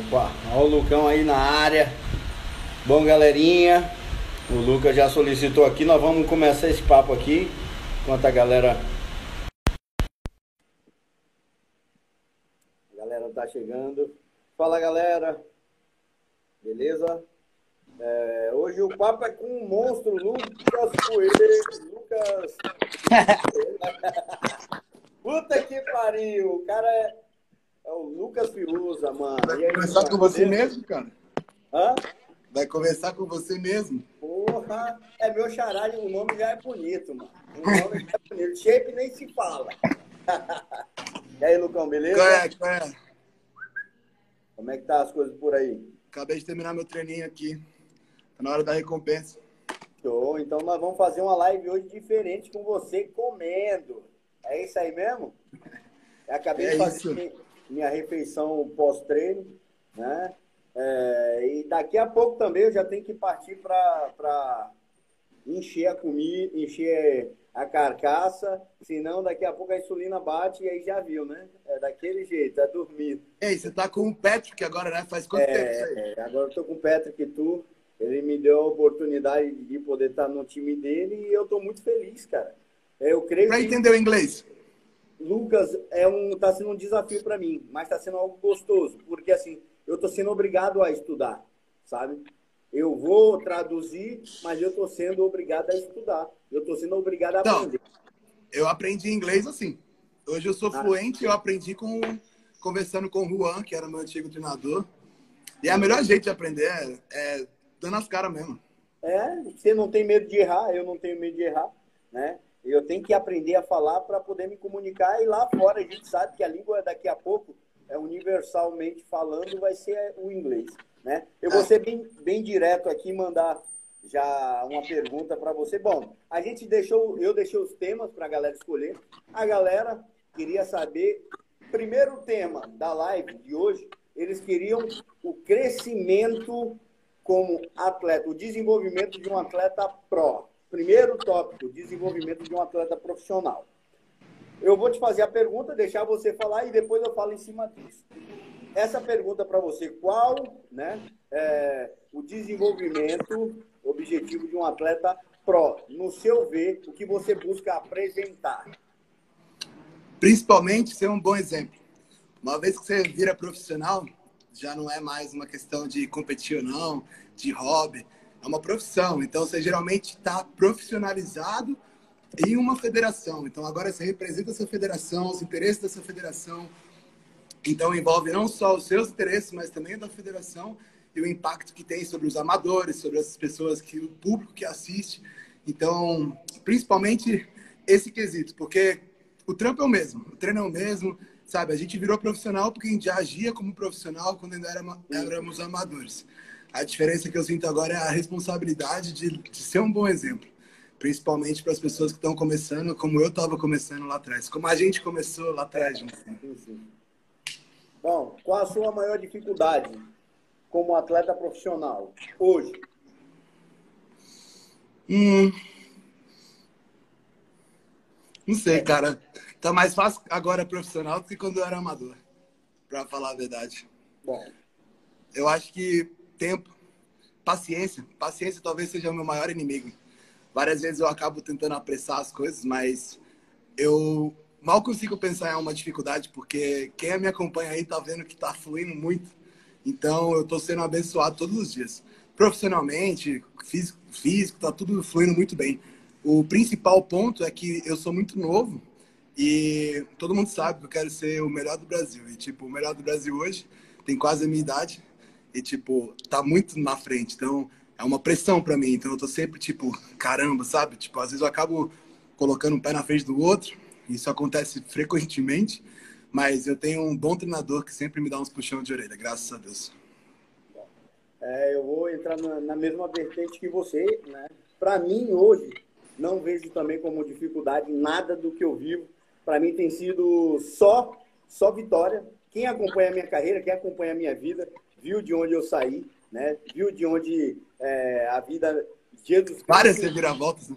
Opa, olha o Lucão aí na área. Bom, galerinha, o Lucas já solicitou aqui. Nós vamos começar esse papo aqui. Enquanto a galera. A galera tá chegando. Fala, galera. Beleza? É, hoje o papo é com o monstro Lucas Coelho. Lucas. Puta que pariu. O cara é é o Lucas Firuza, mano. Vai aí, conversar com você mesmo, cara? Hã? Vai conversar com você mesmo? Porra, é meu xará, o nome já é bonito, mano. O nome já é bonito. Shape nem se fala. e aí, Lucão, beleza? Qual é, qual é? Como é que tá as coisas por aí? Acabei de terminar meu treininho aqui. Tá na hora da recompensa. Show, então nós vamos fazer uma live hoje diferente com você comendo. É isso aí mesmo? Eu acabei é de fazer. Isso minha refeição pós-treino, né? É, e daqui a pouco também eu já tenho que partir para encher a comida, encher a carcaça, senão daqui a pouco a insulina bate e aí já viu, né? É daquele jeito, é dormir. Ei, você tá com o Patrick agora, né? Faz quanto é, tempo isso aí? É, agora eu tô com o Patrick tu. Ele me deu a oportunidade de poder estar no time dele e eu tô muito feliz, cara. Eu creio pra que... entender o inglês. Lucas, é um, tá sendo um desafio para mim, mas está sendo algo gostoso, porque assim, eu estou sendo obrigado a estudar, sabe? Eu vou traduzir, mas eu estou sendo obrigado a estudar. Eu estou sendo obrigado a então, aprender. Eu aprendi inglês assim. Hoje eu sou ah. fluente, eu aprendi com conversando com o Juan, que era meu antigo treinador. E a melhor jeito de aprender é, é dando as caras mesmo. É, você não tem medo de errar, eu não tenho medo de errar, né? Eu tenho que aprender a falar para poder me comunicar. E lá fora a gente sabe que a língua daqui a pouco, é universalmente falando, vai ser o inglês. Né? Eu vou ser bem, bem direto aqui mandar já uma pergunta para você. Bom, a gente deixou, eu deixei os temas para a galera escolher. A galera queria saber, primeiro tema da live de hoje, eles queriam o crescimento como atleta, o desenvolvimento de um atleta pró. Primeiro tópico, desenvolvimento de um atleta profissional. Eu vou te fazer a pergunta, deixar você falar e depois eu falo em cima disso. Essa pergunta para você, qual né, é, o desenvolvimento objetivo de um atleta pró? No seu ver, o que você busca apresentar? Principalmente ser um bom exemplo. Uma vez que você vira profissional, já não é mais uma questão de competir ou não, de hobby é uma profissão. Então, você geralmente está profissionalizado em uma federação. Então, agora você representa essa federação, os interesses dessa federação. Então, envolve não só os seus interesses, mas também da federação e o impacto que tem sobre os amadores, sobre as pessoas, que o público que assiste. Então, principalmente esse quesito, porque o trampo é o mesmo, o treino é o mesmo, sabe? A gente virou profissional porque a gente já agia como profissional quando ainda éramos amadores. A diferença que eu sinto agora é a responsabilidade de, de ser um bom exemplo, principalmente para as pessoas que estão começando, como eu estava começando lá atrás, como a gente começou lá atrás. Sim, sim. Bom, qual a sua maior dificuldade como atleta profissional hoje? Hum, não sei, cara. Tá mais fácil agora profissional do que quando eu era amador, para falar a verdade. Bom, eu acho que tempo, paciência. Paciência talvez seja o meu maior inimigo. Várias vezes eu acabo tentando apressar as coisas, mas eu mal consigo pensar em uma dificuldade, porque quem me acompanha aí tá vendo que tá fluindo muito. Então eu tô sendo abençoado todos os dias. Profissionalmente, físico, físico tá tudo fluindo muito bem. O principal ponto é que eu sou muito novo e todo mundo sabe que eu quero ser o melhor do Brasil. E, tipo, o melhor do Brasil hoje tem quase a minha idade e, tipo, tá muito na frente. Então, é uma pressão para mim. Então, eu tô sempre, tipo, caramba, sabe? Tipo, às vezes eu acabo colocando um pé na frente do outro. Isso acontece frequentemente. Mas eu tenho um bom treinador que sempre me dá uns puxão de orelha, graças a Deus. É, eu vou entrar na, na mesma vertente que você, né? Para mim, hoje, não vejo também como dificuldade nada do que eu vivo. Para mim tem sido só, só vitória. Quem acompanha a minha carreira, quem acompanha a minha vida, viu de onde eu saí, né? Viu de onde é, a vida. Jesus várias reviravoltas, né?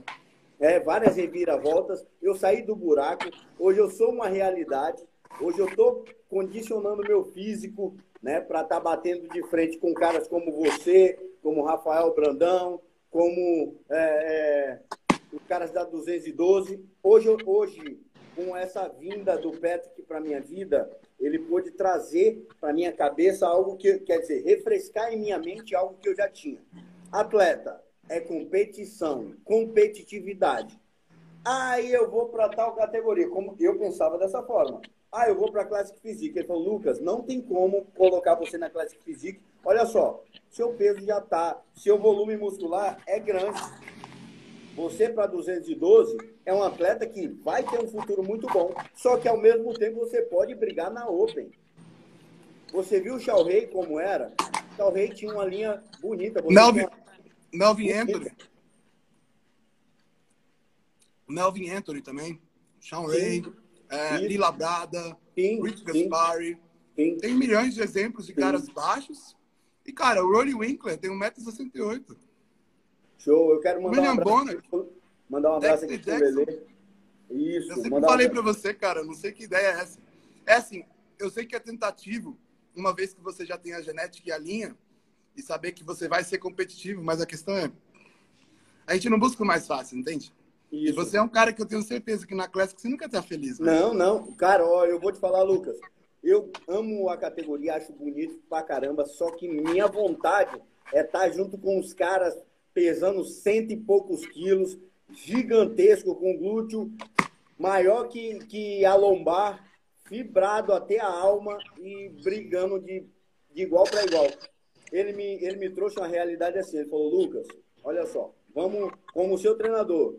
É, várias reviravoltas. Eu saí do buraco. Hoje eu sou uma realidade. Hoje eu estou condicionando meu físico né, para estar tá batendo de frente com caras como você, como Rafael Brandão, como é, é, os caras da 212. Hoje, hoje, com essa vinda do Patrick para minha vida, ele pôde trazer para minha cabeça algo que, quer dizer, refrescar em minha mente algo que eu já tinha. Atleta é competição, competitividade. Aí eu vou para tal categoria. Como eu pensava dessa forma. Ah, eu vou para a Classic Physique. Ele falou, Lucas, não tem como colocar você na Classic Physique. Olha só, seu peso já está, seu volume muscular é grande. Você para 212 é um atleta que vai ter um futuro muito bom. Só que ao mesmo tempo você pode brigar na Open. Você viu o Xiao Rei como era? O Xiao Rei tinha uma linha bonita. Melvin. Melvin Anthony. Melvin Anthony também. Sean Ray, é, Lila Brada, Rich Gaspari. Tem milhões de exemplos de caras baixos. E, cara, o Rory Winkler tem 1,68m. Show, eu quero mandar William um abraço, Bonner, mandar um abraço aqui pro Lelê. Isso. Eu sempre falei um... para você, cara, não sei que ideia é essa. É assim, eu sei que é tentativo, uma vez que você já tem a genética e a linha, e saber que você vai ser competitivo, mas a questão é, a gente não busca o mais fácil, entende? Isso. E você é um cara que eu tenho certeza que na Classic você nunca tá feliz. Né? Não, não. Cara, ó, eu vou te falar, Lucas. Eu amo a categoria, acho bonito pra caramba, só que minha vontade é estar tá junto com os caras pesando cento e poucos quilos, gigantesco, com glúteo maior que, que a lombar, fibrado até a alma e brigando de, de igual para igual. Ele me, ele me trouxe uma realidade assim. Ele falou, Lucas, olha só, vamos, como seu treinador,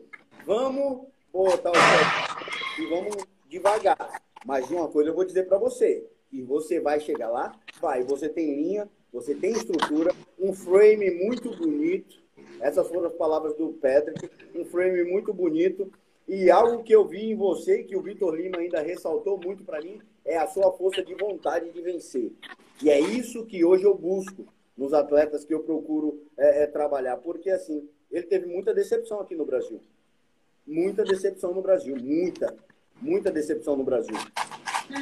vamos botar o e vamos devagar. Mas uma coisa eu vou dizer para você, e você vai chegar lá, vai, você tem linha, você tem estrutura, um frame muito bonito, essas foram as palavras do Patrick, um frame muito bonito, e algo que eu vi em você, que o Vitor Lima ainda ressaltou muito para mim, é a sua força de vontade de vencer. E é isso que hoje eu busco nos atletas que eu procuro é, é, trabalhar, porque assim, ele teve muita decepção aqui no Brasil. Muita decepção no Brasil, muita, muita decepção no Brasil.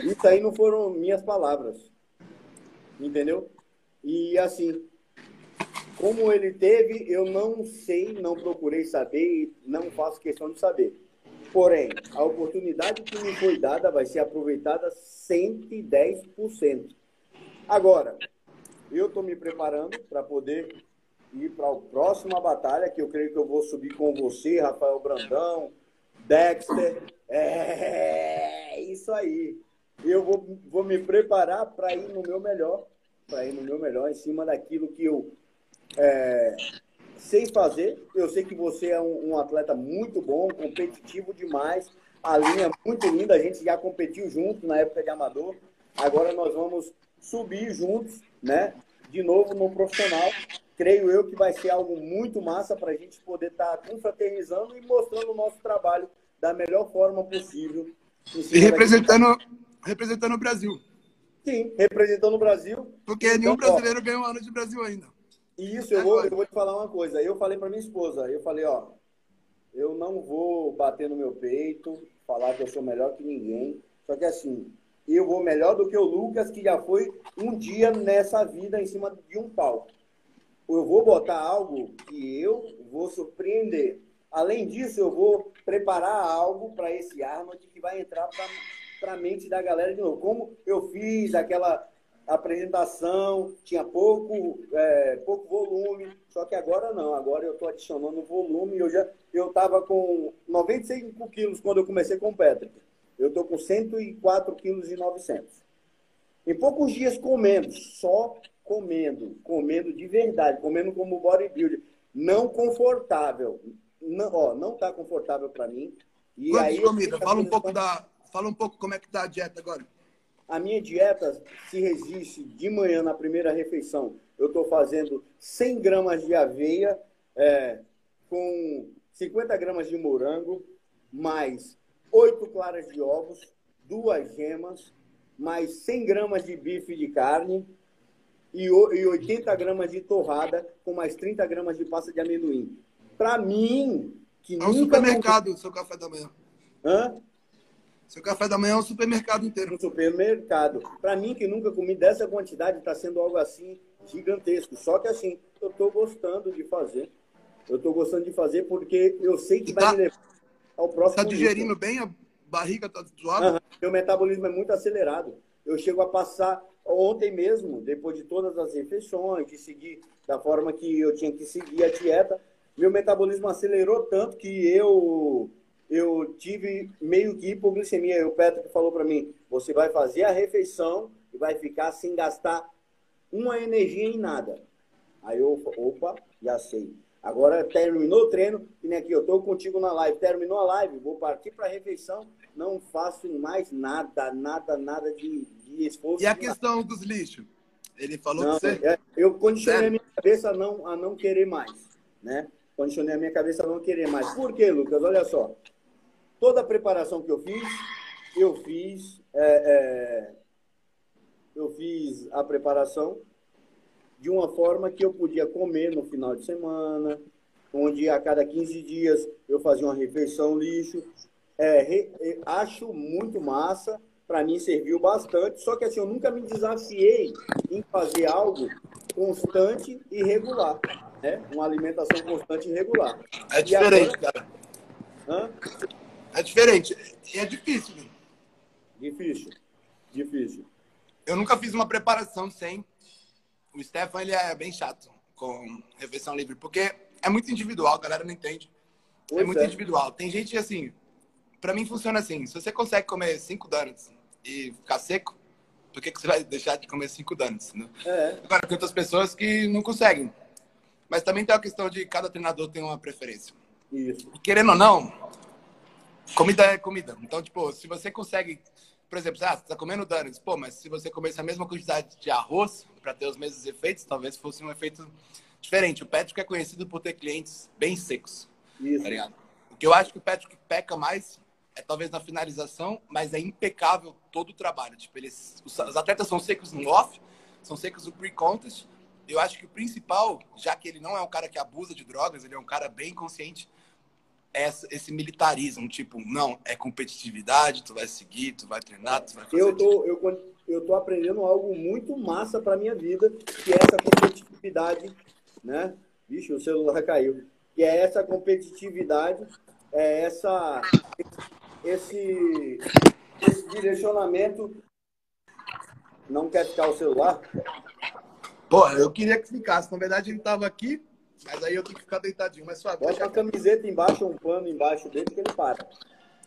Isso aí não foram minhas palavras, entendeu? E assim, como ele teve, eu não sei, não procurei saber e não faço questão de saber. Porém, a oportunidade que me foi dada vai ser aproveitada 110%. Agora, eu estou me preparando para poder ir para a próxima batalha, que eu creio que eu vou subir com você, Rafael Brandão, Dexter. É isso aí. Eu vou, vou me preparar para ir no meu melhor, para ir no meu melhor, em cima daquilo que eu é, sei fazer. Eu sei que você é um, um atleta muito bom, competitivo demais. A linha é muito linda, a gente já competiu junto na época de amador. Agora nós vamos subir juntos, né? De novo no profissional creio eu que vai ser algo muito massa para a gente poder estar tá confraternizando e mostrando o nosso trabalho da melhor forma possível. E representando, representando o Brasil. Sim, representando o Brasil. Porque então, nenhum brasileiro ó, ganhou um ano de Brasil ainda. Isso, eu vou, eu vou te falar uma coisa. Eu falei para minha esposa, eu falei, ó, eu não vou bater no meu peito, falar que eu sou melhor que ninguém. Só que assim, eu vou melhor do que o Lucas, que já foi um dia nessa vida em cima de um palco eu vou botar algo que eu vou surpreender. Além disso, eu vou preparar algo para esse Arnold que vai entrar para a mente da galera de novo. Como eu fiz aquela apresentação, tinha pouco, é, pouco volume, só que agora não, agora eu estou adicionando volume. Eu já eu estava com 95 quilos quando eu comecei com o Patrick. Eu estou com 104 quilos e 900. Em poucos dias comendo, só comendo, comendo de verdade, comendo como bodybuilder, não confortável. Não, ó, não tá confortável para mim. E Quanto aí comida? Fala um pouco da, fala um pouco como é que tá a dieta agora. A minha dieta se resiste de manhã na primeira refeição. Eu estou fazendo 100 gramas de aveia é, com 50 gramas de morango, mais 8 claras de ovos, duas gemas, mais 100 gramas de bife de carne, e 80 gramas de torrada com mais 30 gramas de pasta de amendoim. Para mim, que é nunca... É supermercado o seu café da manhã. Hã? Seu café da manhã é um supermercado inteiro. Um supermercado. Para mim, que nunca comi dessa quantidade, está sendo algo assim gigantesco. Só que assim, eu estou gostando de fazer. Eu estou gostando de fazer porque eu sei que vai tá, me levar ao próximo. Está digerindo bem? A barriga está suave? Uhum. Meu metabolismo é muito acelerado. Eu chego a passar ontem mesmo, depois de todas as refeições, de seguir da forma que eu tinha que seguir a dieta, meu metabolismo acelerou tanto que eu eu tive meio que hipoglicemia. O Petro que falou para mim: você vai fazer a refeição e vai ficar sem gastar uma energia em nada. Aí eu, opa, já sei. Agora terminou o treino, e nem aqui, eu estou contigo na live. Terminou a live, vou partir para a refeição. Não faço mais nada, nada, nada de, de esforço. E a questão nada. dos lixos? Ele falou não, que você. É, eu condicionei a minha cabeça a não, a não querer mais. Né? Condicionei a minha cabeça a não querer mais. Por quê, Lucas? Olha só toda a preparação que eu fiz, eu fiz, é, é, eu fiz a preparação de uma forma que eu podia comer no final de semana, onde a cada 15 dias eu fazia uma refeição lixo. É, re, é, acho muito massa, para mim serviu bastante, só que assim, eu nunca me desafiei em fazer algo constante e regular, né? Uma alimentação constante e regular. É diferente, agora... cara. Hã? É diferente. E é difícil, viu? Difícil. Difícil. Eu nunca fiz uma preparação sem. O Stefan, ele é bem chato com refeição livre, porque é muito individual, a galera não entende. É pois é muito é. individual. Tem gente assim, para mim funciona assim, se você consegue comer cinco donuts e ficar seco, por que, que você vai deixar de comer cinco donuts? Né? É. Agora, tem outras pessoas que não conseguem. Mas também tem a questão de cada treinador tem uma preferência. Isso. E, querendo ou não, Comida é comida. Então, tipo, se você consegue, por exemplo, ah, você tá comendo donuts, pô, mas se você comesse a mesma quantidade de arroz para ter os mesmos efeitos, talvez fosse um efeito diferente. O Patrick é conhecido por ter clientes bem secos. Isso. Tá o que eu acho que o Patrick peca mais é talvez na finalização, mas é impecável todo o trabalho. Tipo, eles, os, os atletas são secos no off, são secos no pre-contest. Eu acho que o principal, já que ele não é um cara que abusa de drogas, ele é um cara bem consciente essa, esse militarismo, tipo, não, é competitividade, tu vai seguir, tu vai treinar, tu vai fazer. Eu tô, eu, eu tô aprendendo algo muito massa para minha vida, que é essa competitividade, né? Vixe, o celular caiu. Que é essa competitividade, é essa esse, esse direcionamento. Não quer ficar o celular? Porra, eu queria que ficasse. Na verdade, ele estava aqui, mas aí eu tenho que ficar deitadinho. Mas suave. Bota uma camiseta embaixo, um pano embaixo dele que ele para.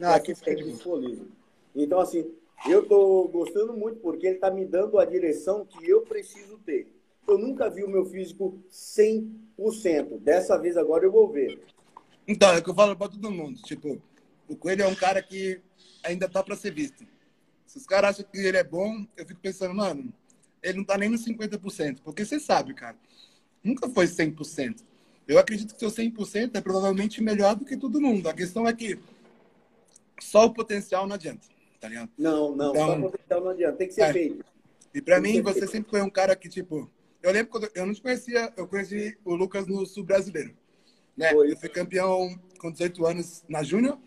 Ah, aqui fica disponível. Então, assim, eu estou gostando muito porque ele está me dando a direção que eu preciso ter. Eu nunca vi o meu físico 100%. Dessa vez agora eu vou ver. Então, é o que eu falo para todo mundo. Tipo, o Coelho é um cara que ainda tá para ser visto. Se os caras acham que ele é bom, eu fico pensando, mano, ele não tá nem no 50%. Porque você sabe, cara nunca foi 100%. Eu acredito que seu 100% é provavelmente melhor do que todo mundo. A questão é que só o potencial não adianta, tá ligado? Não, não, então, só o potencial não adianta. Tem que ser é. feito. E para mim, você feito. sempre foi um cara que, tipo... Eu lembro quando eu não te conhecia, eu conheci o Lucas no Sul Brasileiro. Né? Foi. Eu fui campeão com 18 anos na Júnior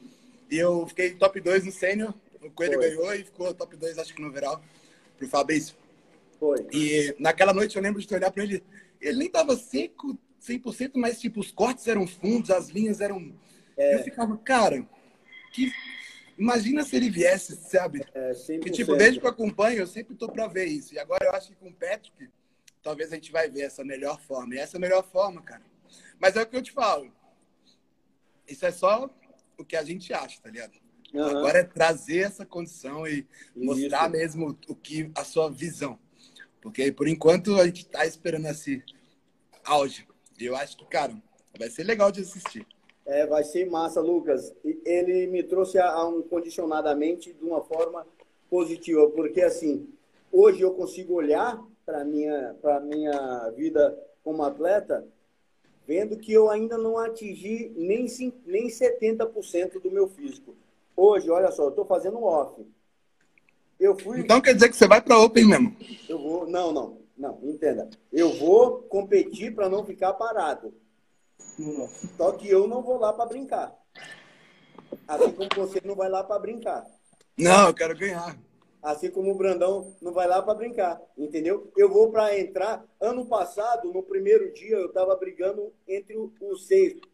e eu fiquei top 2 no Sênior. O Coelho foi. ganhou e ficou top 2, acho que no Veral, pro Fabrício. Foi. E naquela noite eu lembro de olhar para ele ele nem tava seco 100%, mas tipo, os cortes eram fundos, as linhas eram. É. Eu ficava, cara, que. Imagina se ele viesse, sabe? É, que, tipo, desde que eu acompanho, eu sempre tô para ver isso. E agora eu acho que com o Patrick, talvez a gente vai ver essa melhor forma. E essa é a melhor forma, cara. Mas é o que eu te falo. Isso é só o que a gente acha, tá ligado? Uhum. Agora é trazer essa condição e mostrar isso. mesmo o que a sua visão. Porque por enquanto a gente tá esperando esse auge. E eu acho que, cara, vai ser legal de assistir. É, vai ser massa, Lucas. Ele me trouxe a, um condicionadamente de uma forma positiva, porque assim, hoje eu consigo olhar para minha para minha vida como atleta, vendo que eu ainda não atingi nem nem 70% do meu físico. Hoje, olha só, eu estou fazendo off. Eu fui. Então quer dizer que você vai para Open mesmo? Eu vou. Não, não. Não, entenda. Eu vou competir para não ficar parado. Só que eu não vou lá para brincar. Assim como você não vai lá para brincar. Não, eu quero ganhar. Assim como o Brandão não vai lá para brincar, entendeu? Eu vou para entrar. Ano passado, no primeiro dia, eu estava brigando entre o, o sexto,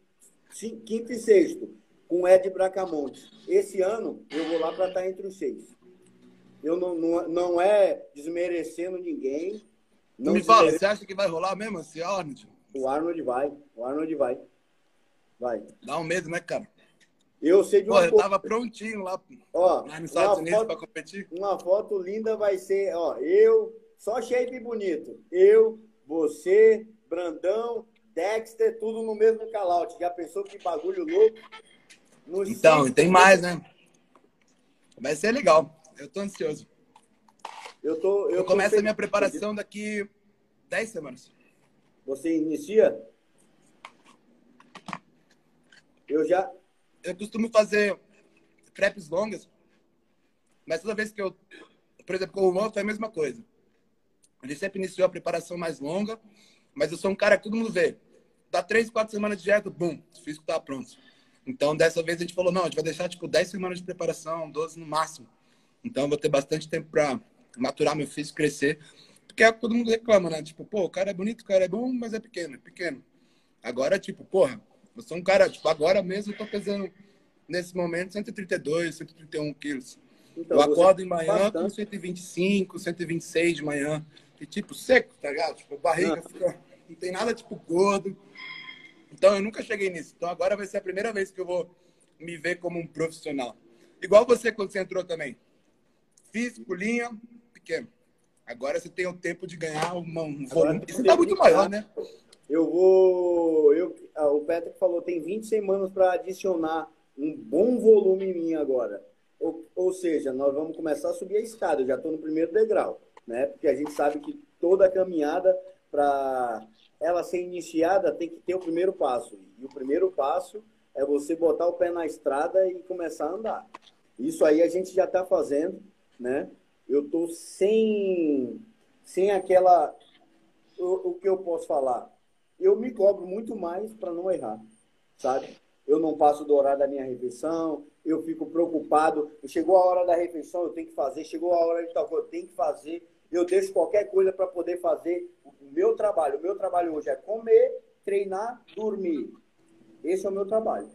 quinto e sexto, com o Ed Bracamontes. Esse ano, eu vou lá para estar tá entre os seis. Eu não, não, não é desmerecendo ninguém. Me fala, você acha que vai rolar mesmo esse Arnold? O Arnold vai. O Arnold vai. Vai. Dá um medo, né, cara? Eu sei de uma Pô, eu tava prontinho lá, ó, lá nos Estados Unidos para competir. Uma foto linda vai ser, ó, eu, só shape bonito. Eu, você, Brandão, Dexter, tudo no mesmo calout. Já pensou que bagulho louco? Nos então, tem mais, né? Vai ser legal. Eu tô ansioso. Eu tô. Eu, eu começo a minha preparação daqui 10 semanas. Você inicia? Eu já, eu costumo fazer preps longas, mas toda vez que eu, por exemplo, com o Juan foi a mesma coisa. Ele sempre iniciou a preparação mais longa, mas eu sou um cara que todo mundo vê. Dá três, quatro semanas de dieta, bum, o físico tá pronto. Então, dessa vez a gente falou, não, a gente vai deixar, tipo, 10 semanas de preparação, 12 no máximo. Então, eu vou ter bastante tempo para maturar meu físico, crescer. Porque é todo mundo reclama, né? Tipo, pô, o cara é bonito, o cara é bom, mas é pequeno, é pequeno. Agora, tipo, porra, eu sou um cara, tipo, agora mesmo eu tô pesando, nesse momento, 132, 131 quilos. Então, eu acordo em manhã bastante. com 125, 126 de manhã. E, tipo, seco, tá ligado? Tipo, barriga ah. fica... Não tem nada, tipo, gordo. Então, eu nunca cheguei nisso. Então, agora vai ser a primeira vez que eu vou me ver como um profissional. Igual você, quando você entrou também. Físico, linha, pequeno. Agora você tem o tempo de ganhar um volume. Isso tá muito maior, né? Eu vou. Eu, ah, o Patrick falou tem 20 semanas para adicionar um bom volume em mim agora. Ou, ou seja, nós vamos começar a subir a escada. Eu já estou no primeiro degrau, né? Porque a gente sabe que toda caminhada para ela ser iniciada tem que ter o primeiro passo. E o primeiro passo é você botar o pé na estrada e começar a andar. Isso aí a gente já está fazendo, né? Eu estou sem, sem aquela. O, o que eu posso falar? eu me cobro muito mais para não errar, sabe? Eu não passo do horário da minha refeição, eu fico preocupado. Chegou a hora da refeição, eu tenho que fazer. Chegou a hora de tal coisa, eu tenho que fazer. Eu deixo qualquer coisa para poder fazer o meu trabalho. O meu trabalho hoje é comer, treinar, dormir. Esse é o meu trabalho.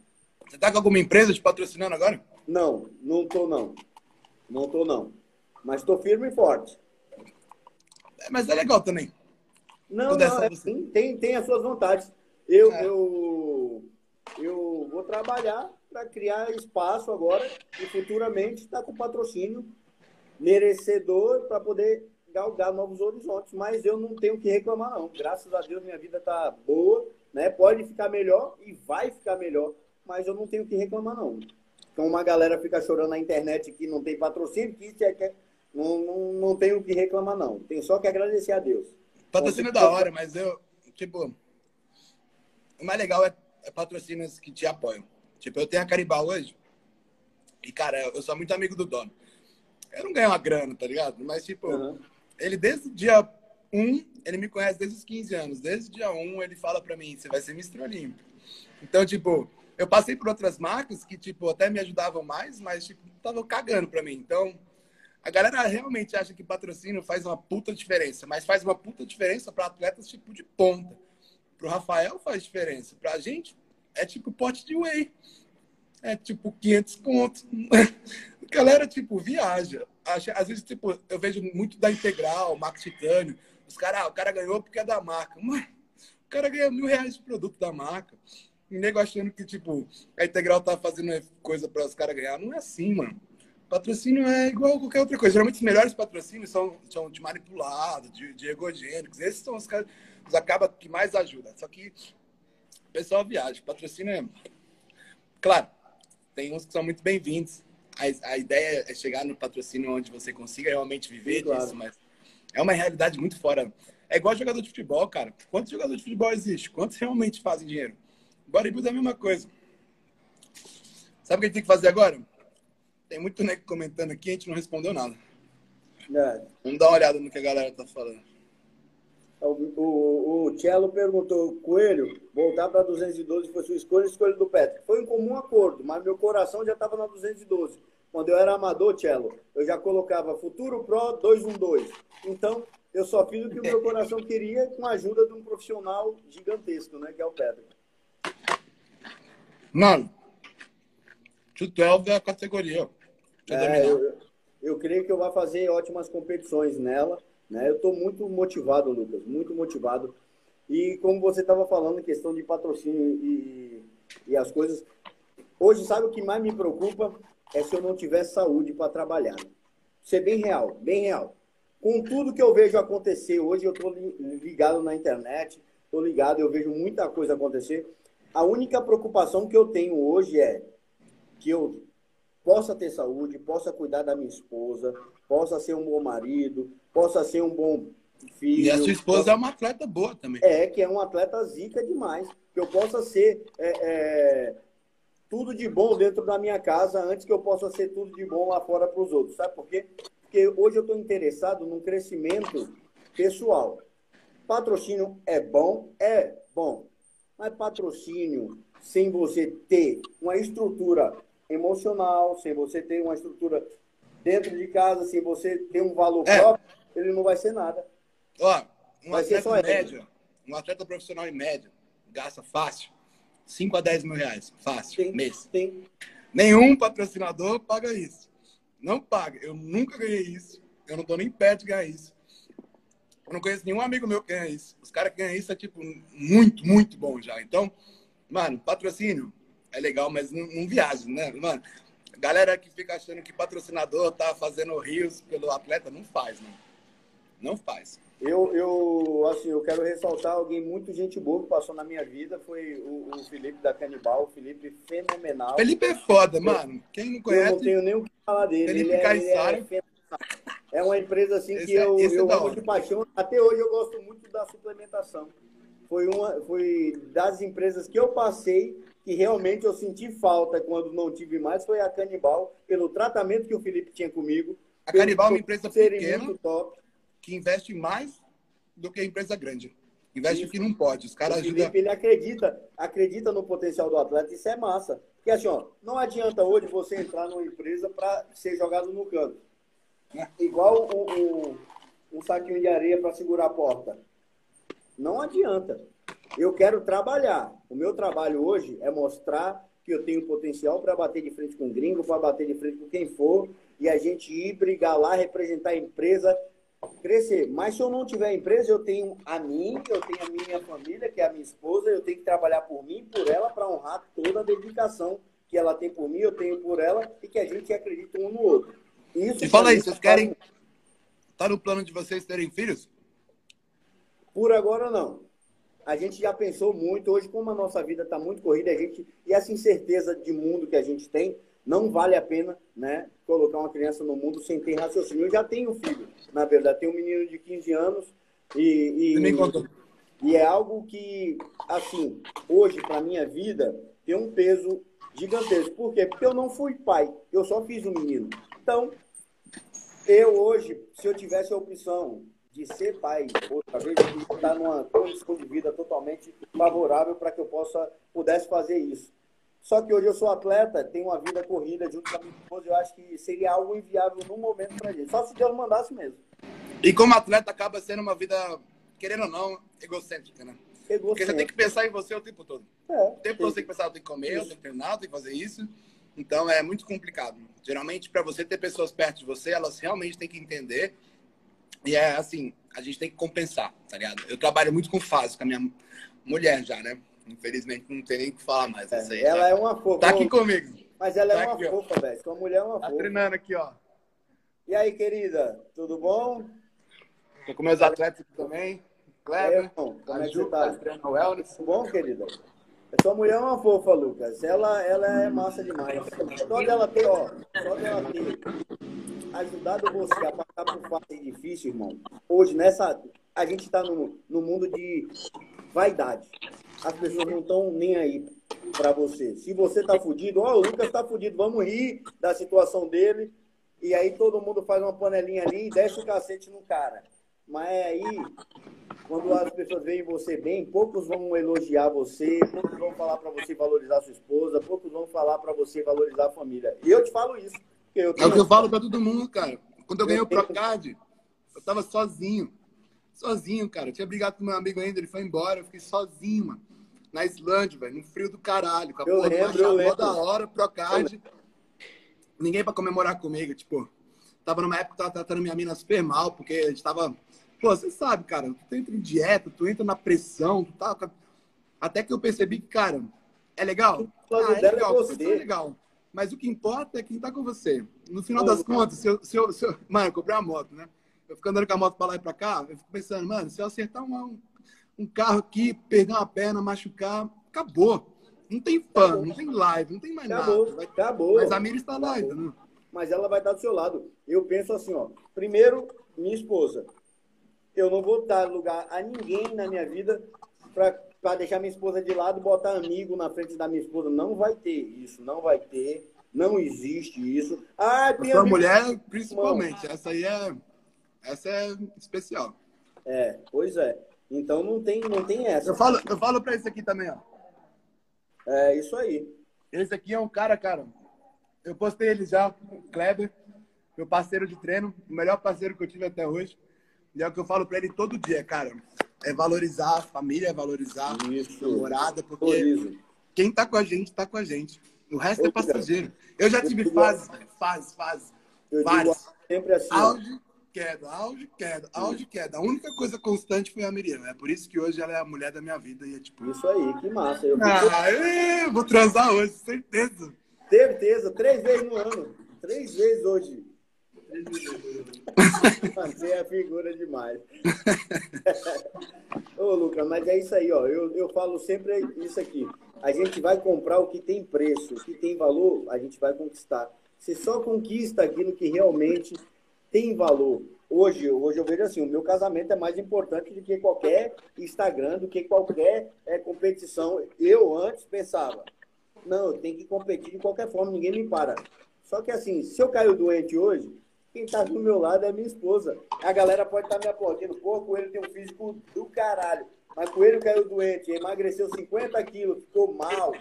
Você está com alguma empresa te patrocinando agora? Não, não tô não. Não tô não. Mas estou firme e forte. É, mas é legal também. Não, não, é, assim, tem, tem as suas vontades. Eu, é. eu, eu vou trabalhar para criar espaço agora e futuramente estar tá com patrocínio merecedor para poder galgar novos horizontes. Mas eu não tenho que reclamar, não. Graças a Deus, minha vida está boa. Né? Pode ficar melhor e vai ficar melhor, mas eu não tenho que reclamar, não. Então, uma galera fica chorando na internet que não tem patrocínio, que isso é que. Não, não, não tenho que reclamar, não. Tenho só que agradecer a Deus. Patrocínio é da hora, mas eu, tipo, o mais legal é, é patrocínios que te apoiam. Tipo, eu tenho a Caribal hoje, e, cara, eu sou muito amigo do dono. Eu não ganho uma grana, tá ligado? Mas, tipo, uhum. ele desde o dia 1, ele me conhece desde os 15 anos. Desde o dia 1, ele fala pra mim, você vai ser Mr. Olímpico. Então, tipo, eu passei por outras marcas que, tipo, até me ajudavam mais, mas, tipo, estavam cagando pra mim. Então, a galera realmente acha que patrocínio faz uma puta diferença, mas faz uma puta diferença para atletas tipo de ponta. Pro Rafael faz diferença. Pra gente, é tipo pote de whey. É tipo 500 contos. A galera, tipo, viaja. Às vezes, tipo, eu vejo muito da Integral, Max Titânio. Os caras, ah, o cara ganhou porque é da marca. Mano, o cara ganha mil reais de produto da marca. E nego achando que, tipo, a Integral tá fazendo coisa para os caras ganhar. Não é assim, mano. Patrocínio é igual a qualquer outra coisa. Geralmente os melhores patrocínios são, são de manipulado, de, de egogênicos. Esses são os caras os acaba que mais ajudam. Só que o pessoal viaja. Patrocínio é. Claro, tem uns que são muito bem-vindos. A, a ideia é chegar no patrocínio onde você consiga realmente viver claro. disso, mas é uma realidade muito fora. É igual jogador de futebol, cara. Quantos jogadores de futebol existe? Quantos realmente fazem dinheiro? Bodybuilder é a mesma coisa. Sabe o que a gente tem que fazer agora? Tem muito nego comentando aqui, a gente não respondeu nada. É. Vamos dar uma olhada no que a galera tá falando. O, o, o Cello perguntou, Coelho, voltar para 212 foi sua escolha, escolha do Petro. Foi um comum acordo, mas meu coração já estava na 212. Quando eu era amador, Cello, eu já colocava Futuro Pro 212. Então, eu só fiz o que o meu coração queria com a ajuda de um profissional gigantesco, né? Que é o Pedro. Mano, 212 é a categoria. É, eu, eu creio que eu vou fazer ótimas competições nela. Né? Eu estou muito motivado, Lucas, muito motivado. E como você estava falando, questão de patrocínio e, e as coisas. Hoje, sabe o que mais me preocupa? É se eu não tiver saúde para trabalhar. Ser bem real, bem real. Com tudo que eu vejo acontecer hoje, eu estou ligado na internet, estou ligado, eu vejo muita coisa acontecer. A única preocupação que eu tenho hoje é que eu possa ter saúde, possa cuidar da minha esposa, possa ser um bom marido, possa ser um bom filho. E a sua esposa possa... é uma atleta boa também. É, que é um atleta zica demais. Que eu possa ser é, é, tudo de bom dentro da minha casa antes que eu possa ser tudo de bom lá fora para os outros. Sabe por quê? Porque hoje eu estou interessado num crescimento pessoal. Patrocínio é bom? É bom. Mas patrocínio sem você ter uma estrutura emocional, sem você ter uma estrutura dentro de casa, sem você ter um valor é. próprio, ele não vai ser nada. Ó, um vai atleta médio, um atleta profissional em média, gasta fácil 5 a 10 mil reais. Fácil, tem, mês. Tem. Nenhum patrocinador paga isso. Não paga. Eu nunca ganhei isso. Eu não tô nem perto de ganhar isso. Eu não conheço nenhum amigo meu que ganha isso. Os caras que ganham isso é, tipo, muito, muito bom já. Então, mano, patrocínio é legal, mas não, não viaja, né? Mano, galera que fica achando que patrocinador tá fazendo rios pelo atleta, não faz, mano. Não faz. Eu, eu, assim, eu quero ressaltar alguém muito gente boa que passou na minha vida, foi o, o Felipe da Canibal, o Felipe fenomenal. Felipe é foda, mano. Quem não conhece... Eu não tenho nem o que falar dele. Felipe ele é, ele é, é, uma empresa, assim, esse que é, eu, eu é amo de paixão. Até hoje eu gosto muito da suplementação. Foi uma foi das empresas que eu passei que realmente eu senti falta quando não tive mais foi a Canibal, pelo tratamento que o Felipe tinha comigo. A Canibal é uma empresa pequena que investe mais do que a empresa grande. Investe o que não pode. Os caras ajudam. Felipe, ele acredita, acredita no potencial do atleta, isso é massa. Porque assim, ó, não adianta hoje você entrar numa empresa para ser jogado no canto. Igual um, um, um saquinho de areia para segurar a porta. Não adianta. Eu quero trabalhar. O meu trabalho hoje é mostrar que eu tenho potencial para bater de frente com o gringo, para bater de frente com quem for, e a gente ir brigar lá, representar a empresa, crescer. Mas se eu não tiver empresa, eu tenho a mim, eu tenho a minha família, que é a minha esposa, eu tenho que trabalhar por mim, por ela, para honrar toda a dedicação que ela tem por mim, eu tenho por ela, e que a gente acredita um no outro. Isso e fala aí, vocês querem. Tá no plano de vocês terem filhos? Por agora, não a gente já pensou muito. Hoje, como a nossa vida está muito corrida, a gente e essa incerteza de mundo que a gente tem, não vale a pena, né, colocar uma criança no mundo sem ter raciocínio. Eu já tenho um filho, na verdade, tenho um menino de 15 anos e, e, e é algo que, assim, hoje para minha vida tem um peso gigantesco. Por quê? Porque eu não fui pai, eu só fiz um menino. Então, eu hoje, se eu tivesse a opção de ser pai outra vez, estar numa condição de vida totalmente favorável para que eu possa pudesse fazer isso. Só que hoje eu sou atleta, tenho uma vida corrida junto com a minha esposa, eu acho que seria algo inviável no momento para gente. Só se Deus mandasse mesmo. E como atleta acaba sendo uma vida, querendo ou não, egocêntrica, né? Egocêntrica. Porque você tem que pensar em você o tempo todo. É, o tempo todo você tem que pensar, eu tenho que comer, eu tenho que treinar, eu tenho que fazer isso. Então é muito complicado. Geralmente, para você ter pessoas perto de você, elas realmente têm que entender e é assim, a gente tem que compensar, tá ligado? Eu trabalho muito com fase, com a minha mulher já, né? Infelizmente não tem nem o que falar mais. É, aí, ela tá, é uma fofa. Tá aqui comigo. Mas ela é tá é uma aqui, fofa, velho. Sua mulher é uma tá fofa. Tá treinando aqui, ó. E aí, querida? Tudo bom? Tô com meus atletas aqui também. Kleber, é, como é que você tá? tá Tudo bom, querida? Sua mulher é uma fofa, Lucas. Ela, ela é massa demais. Só dela ter, ó, só dela ter ajudado você a passar por fase difícil, irmão. Hoje, nessa. A gente está no, no mundo de vaidade. As pessoas não estão nem aí para você. Se você tá fudido, ó, o Lucas tá fudido, vamos rir da situação dele. E aí todo mundo faz uma panelinha ali e desce o cacete no cara. Mas aí, quando as pessoas veem você bem, poucos vão elogiar você, poucos vão falar para você valorizar sua esposa, poucos vão falar para você valorizar a família. E eu te falo isso Eu tenho... É o que eu falo pra todo mundo, cara. Quando eu ganhei o Procard, eu tava sozinho. Sozinho, cara. Eu tinha brigado com meu amigo ainda, ele foi embora. Eu fiquei sozinho, mano. Na Islândia, velho. No frio do caralho. Com a eu porra lembro, eu lembro. da hora, Procard. Ninguém pra comemorar comigo. Tipo, tava numa época que tava tratando minha mina super mal, porque a gente tava... Pô, você sabe, cara. Tu entra em dieta, tu entra na pressão, tu tá... Até que eu percebi que, cara, é legal? Ah, é legal, é, é legal. Mas o que importa é quem tá com você. No final das contas, se eu, se eu, se eu... Mano, eu comprei uma moto, né? Eu fico andando com a moto pra lá e pra cá, eu fico pensando, mano, se eu acertar um, um carro aqui, perder uma perna, machucar, acabou. Não tem fã, acabou. não tem live, não tem mais acabou. nada. Vai... Acabou. Mas a Mira está lá ainda, né? Mas ela vai estar do seu lado. Eu penso assim, ó. Primeiro, minha esposa. Eu não vou dar lugar a ninguém na minha vida para deixar minha esposa de lado e botar amigo na frente da minha esposa. Não vai ter isso, não vai ter. Não existe isso. Ah, tem a mulher, principalmente. Essa aí é essa é especial. É, pois é. Então não tem, não tem essa. Eu falo, eu falo para esse aqui também, ó. É isso aí. Esse aqui é um cara, cara. Eu postei ele já, Kleber, meu parceiro de treino, o melhor parceiro que eu tive até hoje. E é o que eu falo para ele todo dia, cara. É valorizar a família, é valorizar Isso. a namorada, porque quem tá com a gente, tá com a gente. O resto é passageiro. Eu já tive fases, fases, fases. Várias. Sempre assim. Auge, queda, auge, queda, auge, queda. A única coisa constante foi a Miriam. É por isso que hoje ela é a mulher da minha vida. E é tipo. Isso aí, que massa. Eu ah, eu vou transar hoje, certeza. Certeza, três vezes no ano. Três vezes hoje. Você é figura demais. Ô, Lucas, mas é isso aí, ó. Eu, eu falo sempre isso aqui. A gente vai comprar o que tem preço, o que tem valor, a gente vai conquistar. Você só conquista aquilo que realmente tem valor. Hoje, hoje eu vejo assim, o meu casamento é mais importante do que qualquer Instagram, do que qualquer é, competição. Eu antes pensava, não, eu tenho que competir de qualquer forma, ninguém me para. Só que assim, se eu caio doente hoje, quem está do meu lado é a minha esposa. A galera pode estar tá me aplaudindo. Pô, Coelho tem um físico do caralho. Mas Coelho caiu doente, emagreceu 50 quilos, ficou mal.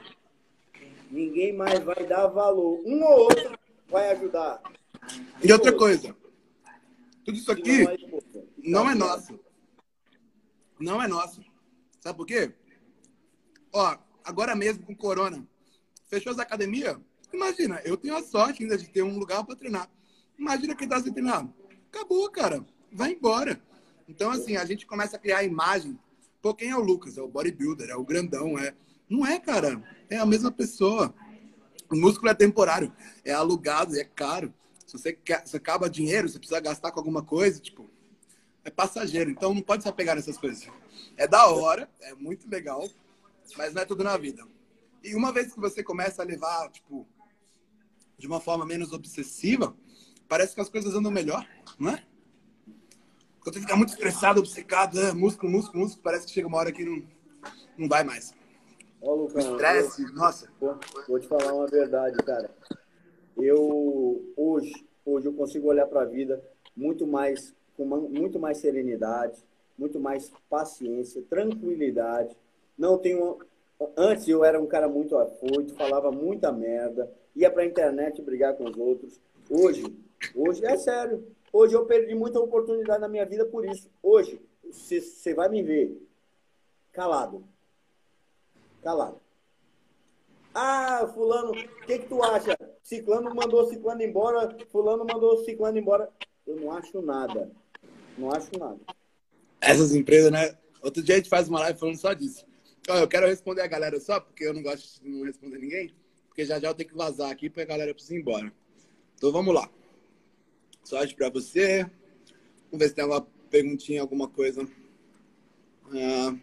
Ninguém mais vai dar valor. Um ou outro vai ajudar. E outra coisa, tudo isso aqui não é nosso. Não é nosso. Sabe por quê? Ó, agora mesmo com corona, fechou as academias. Imagina, eu tenho a sorte ainda de ter um lugar para treinar. Imagina quem tá sem treinar. Acabou, cara. Vai embora. Então, assim, a gente começa a criar a imagem. Pô, quem é o Lucas? É o bodybuilder, é o grandão, é. Não é, cara. É a mesma pessoa. O músculo é temporário, é alugado, é caro. Se você, quer, se acaba dinheiro, você precisa gastar com alguma coisa, tipo, é passageiro. Então não pode se apegar nessas coisas. É da hora, é muito legal, mas não é tudo na vida. E uma vez que você começa a levar, tipo, de uma forma menos obsessiva, parece que as coisas andam melhor, não é? Quando você fica muito estressado, obcecado, é, músculo, músculo, músculo, parece que chega uma hora que não, não vai mais. Ó, Lucão, Estresse, eu, nossa. Vou, vou te falar uma verdade, cara eu hoje, hoje eu consigo olhar para a vida muito mais com uma, muito mais serenidade, muito mais paciência, tranquilidade. Não tenho antes eu era um cara muito afoito, falava muita merda, ia para a internet brigar com os outros. Hoje, hoje é sério. Hoje eu perdi muita oportunidade na minha vida por isso. Hoje você vai me ver calado. Calado. Ah, fulano, o que, que tu acha? Ciclano mandou Ciclano embora, fulano mandou Ciclano embora. Eu não acho nada. Não acho nada. Essas empresas, né? Outro dia a gente faz uma live falando só disso. Eu quero responder a galera só, porque eu não gosto de não responder ninguém, porque já já eu tenho que vazar aqui para a galera precisar ir embora. Então vamos lá. Sorte para você. Vamos ver se tem alguma perguntinha, alguma coisa. Ah,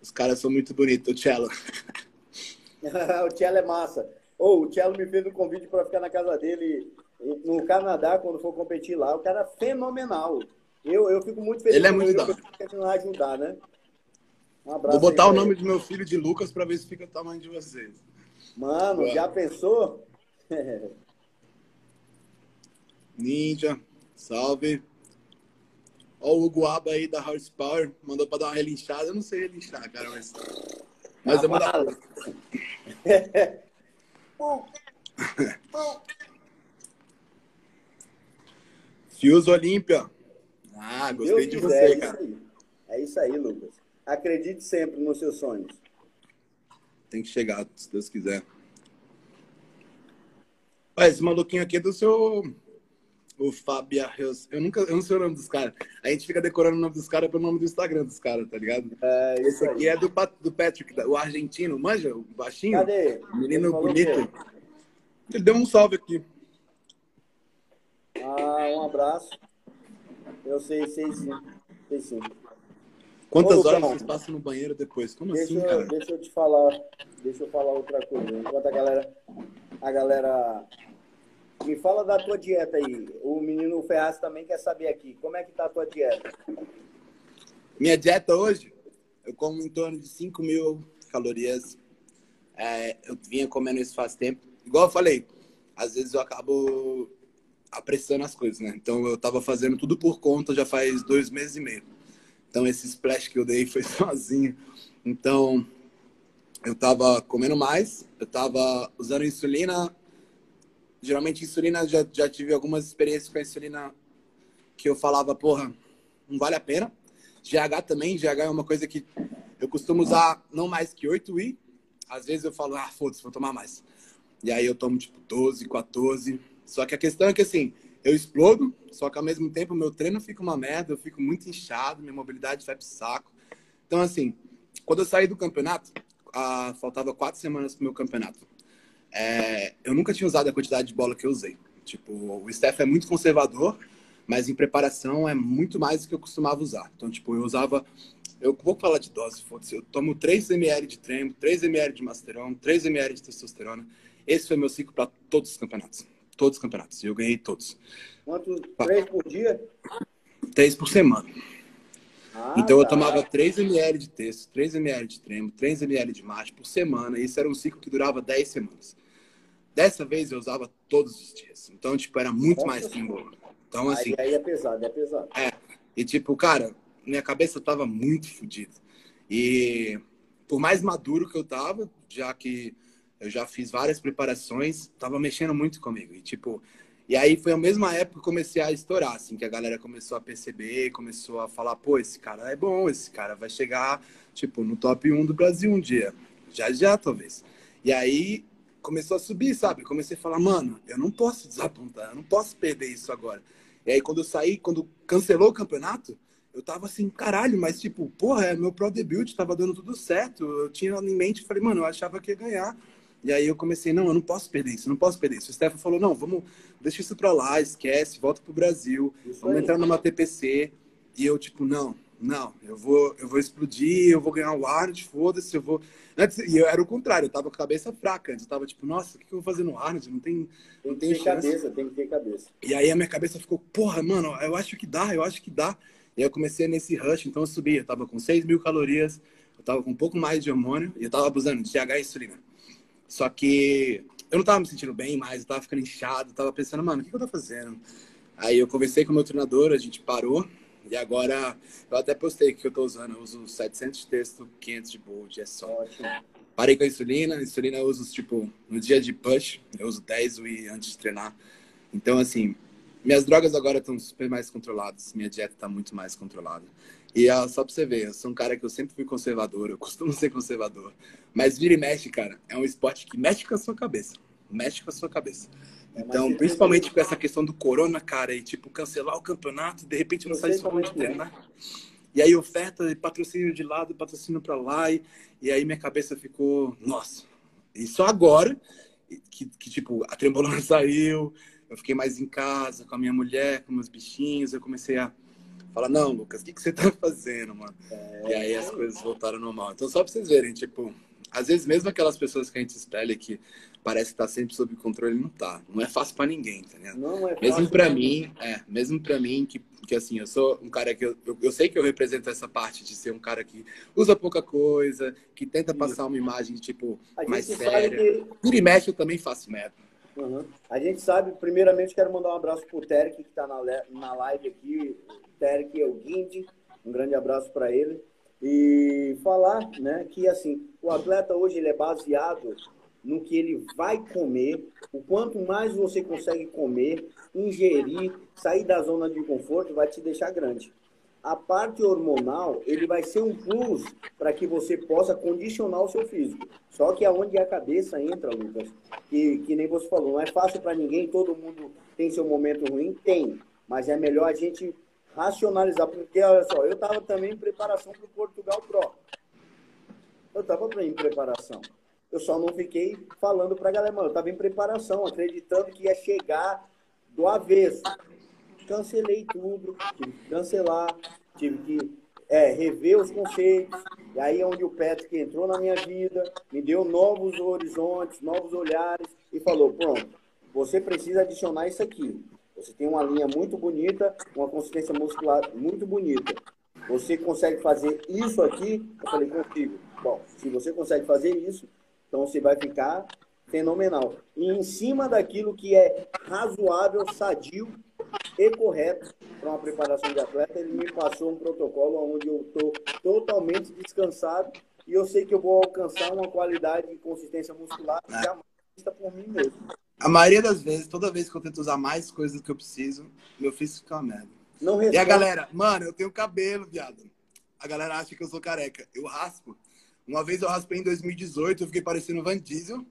os caras são muito bonitos, o Cello. o Cello é massa. Oh, o Cello me fez um convite para ficar na casa dele no Canadá, quando for competir lá. O cara é fenomenal. Eu, eu fico muito feliz. Ele é muito da ajudar, né? Um abraço Vou botar aí, o nome do meu filho de Lucas para ver se fica o tamanho de vocês. Mano, Boa. já pensou? Ninja, salve. Ó, o Guaba aí da Horsepower mandou para dar uma relinchada. Eu não sei relinchar, cara, mas. Mas eu vou dar. Fios Olímpia. Ah, gostei Deus de quiser, você, é cara. Isso é isso aí, Lucas. Acredite sempre nos seus sonhos. Tem que chegar, se Deus quiser. Ué, esse maluquinho aqui é do seu. O Fábio Arreus. Eu nunca. Eu não sei o nome dos caras. A gente fica decorando o nome dos caras pelo nome do Instagram dos caras, tá ligado? É, esse aqui é do, do Patrick, o argentino, manja? O baixinho? Cadê? Menino bonito. Ele deu um salve aqui. Ah, um abraço. Eu sei, sei sim. Sei sim. Quantas Ô, horas vocês passam no banheiro depois? Como deixa assim, eu, cara? Deixa eu te falar. Deixa eu falar outra coisa. Enquanto a galera. A galera. Me fala da tua dieta aí. O menino Ferraz também quer saber aqui. Como é que tá a tua dieta? Minha dieta hoje, eu como em torno de 5 mil calorias. É, eu vinha comendo isso faz tempo. Igual eu falei, às vezes eu acabo apressando as coisas, né? Então eu tava fazendo tudo por conta já faz dois meses e meio. Então esse splash que eu dei foi sozinho. Então eu tava comendo mais, eu tava usando insulina. Geralmente insulina já, já tive algumas experiências com a insulina que eu falava, porra, não vale a pena. GH também, GH é uma coisa que eu costumo usar não mais que 8 I. Às vezes eu falo, ah, foda-se, vou tomar mais. E aí eu tomo tipo 12, 14. Só que a questão é que assim, eu explodo, só que ao mesmo tempo meu treino fica uma merda, eu fico muito inchado, minha mobilidade vai pro saco. Então, assim, quando eu saí do campeonato, ah, faltava quatro semanas pro meu campeonato. É, eu nunca tinha usado a quantidade de bola que eu usei. Tipo, o Steph é muito conservador, mas em preparação é muito mais do que eu costumava usar. Então, tipo, eu usava. Eu vou falar de dose, foda-se. Eu tomo 3 ml de trembo, 3 ml de masteron, 3 ml de testosterona. Esse foi meu ciclo para todos os campeonatos todos os campeonatos. Eu ganhei todos. Quantos? Três por dia? Três por semana. Ah, então tá. eu tomava 3 ml de texto, 3 ml de tremo, 3 ml de mate por semana. E isso era um ciclo que durava 10 semanas. Dessa vez eu usava todos os dias. Então, tipo, era muito Nossa. mais tempo. Então, assim. Aí, aí é pesado, é pesado. É. E, tipo, cara, minha cabeça tava muito fodida. E por mais maduro que eu tava, já que eu já fiz várias preparações, tava mexendo muito comigo. E tipo, e aí foi a mesma época que comecei a estourar, assim, que a galera começou a perceber, começou a falar, pô, esse cara é bom, esse cara vai chegar, tipo, no top 1 do Brasil um dia. Já já, talvez. E aí começou a subir, sabe? Comecei a falar, mano, eu não posso desapontar, eu não posso perder isso agora. E aí quando eu saí, quando cancelou o campeonato, eu tava assim, caralho, mas tipo, porra, é meu pro debut, tava dando tudo certo. Eu tinha em mente, falei, mano, eu achava que ia ganhar. E aí eu comecei, não, eu não posso perder isso, não posso perder isso. O Stefan falou, não, vamos, deixa isso pra lá, esquece, volta pro Brasil, isso vamos aí. entrar numa TPC. E eu, tipo, não, não, eu vou, eu vou explodir, eu vou ganhar o Arnold, foda-se, eu vou. Antes, e eu era o contrário, eu tava com a cabeça fraca, antes eu tava tipo, nossa, o que, eu vou fazer no Arnold? Não tem. Não tem, tem cabeça, tem que ter cabeça. E aí a minha cabeça ficou, porra, mano, eu acho que dá, eu acho que dá. E aí eu comecei nesse rush, então eu subi, eu tava com 6 mil calorias, eu tava com um pouco mais de hormônio, e eu tava abusando de GH e insulina. Só que eu não tava me sentindo bem mais, eu tava ficando inchado, tava pensando, mano, o que, eu tô fazendo? Aí eu conversei com o meu treinador, a gente parou, e agora eu até postei que eu tô usando, eu uso 700 de texto, 500 de bold, é só. Ótimo. Parei com a insulina, a insulina eu uso, tipo, no dia de push, eu uso 10 UI antes de treinar. Então, assim, minhas drogas agora estão super mais controladas, minha dieta está muito mais controlada. E uh, só pra você ver, eu sou um cara que eu sempre fui conservador, eu costumo ser conservador. Mas vira e mexe, cara, é um esporte que mexe com a sua cabeça. Mexe com a sua cabeça. É, então, principalmente com essa questão do corona, cara, e tipo, cancelar o campeonato, de repente não sai só de treinar. E aí oferta patrocínio de lado, patrocínio para lá, e, e aí minha cabeça ficou, nossa. E só agora que, que tipo, a trembolona saiu, eu fiquei mais em casa com a minha mulher, com meus bichinhos, eu comecei a falar, não, Lucas, o que, que você tá fazendo, mano? É... E aí as coisas voltaram ao normal. Então, só pra vocês verem, tipo, às vezes mesmo aquelas pessoas que a gente espelha que parece que tá sempre sob controle, não tá. Não é fácil para ninguém, entendeu? Não é fácil. Mesmo para mim, é, mesmo para mim que que assim, eu sou um cara que eu, eu, eu, sei que eu represento essa parte de ser um cara que usa pouca coisa, que tenta passar uma imagem tipo mais séria. Que... Vira e mexe eu também faço merda. Uhum. A gente sabe, primeiramente, quero mandar um abraço pro Terek, que está na, na live aqui. Terek é o Guinde. Um grande abraço para ele. E falar né, que assim, o atleta hoje ele é baseado no que ele vai comer, o quanto mais você consegue comer, ingerir, sair da zona de conforto, vai te deixar grande. A parte hormonal, ele vai ser um plus para que você possa condicionar o seu físico. Só que aonde a cabeça entra, Lucas, que, que nem você falou, não é fácil para ninguém, todo mundo tem seu momento ruim? Tem. Mas é melhor a gente racionalizar, porque olha só, eu estava também em preparação para o Portugal Pro. Eu estava em preparação. Eu só não fiquei falando para a galera, mano, eu estava em preparação, acreditando que ia chegar do avesso. Cancelei tudo, tive que cancelar, tive que é, rever os conceitos. E aí é onde o Patrick entrou na minha vida, me deu novos horizontes, novos olhares e falou: pronto, você precisa adicionar isso aqui. Você tem uma linha muito bonita, uma consistência muscular muito bonita. Você consegue fazer isso aqui? Eu falei, contigo. Bom, se você consegue fazer isso, então você vai ficar fenomenal. E em cima daquilo que é razoável, sadio e correto para uma preparação de atleta, ele me passou um protocolo onde eu estou totalmente descansado e eu sei que eu vou alcançar uma qualidade e consistência muscular jamais vista por mim mesmo. A maioria das vezes, toda vez que eu tento usar mais coisas do que eu preciso, meu físico fica uma merda. Não responde. E a galera, mano, eu tenho cabelo, viado. A galera acha que eu sou careca. Eu raspo. Uma vez eu raspei em 2018, eu fiquei parecendo Van Diesel.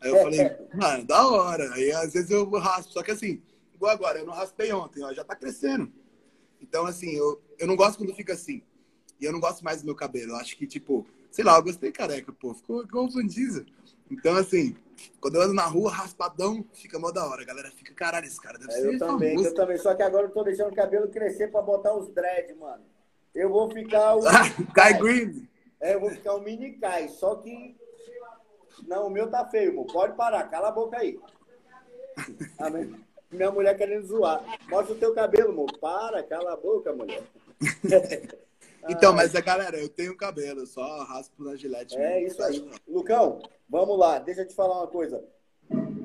Aí eu falei, mano, da hora. Aí às vezes eu raspo. Só que assim, agora, eu não raspei ontem, ó, já tá crescendo. Então, assim, eu, eu não gosto quando fica assim. E eu não gosto mais do meu cabelo. Eu acho que, tipo, sei lá, eu gostei careca, pô. Ficou igual o Van Diesel. Então, assim, quando eu ando na rua, raspadão, fica mó da hora. A galera fica, caralho, esse cara deve é, ser Eu também, eu também. Só que agora eu tô deixando o cabelo crescer pra botar os dread, mano. Eu vou ficar o... Kai Green. É, eu vou ficar o mini Kai. Só que... Não, o meu tá feio, irmão. Pode parar. Cala a boca aí. Minha mulher querendo zoar. Mostra o teu cabelo, amor. Para, cala a boca, mulher. Então, mas a galera, eu tenho cabelo, só raspo na gilete. É mesmo. isso aí. Lucão, vamos lá, deixa eu te falar uma coisa.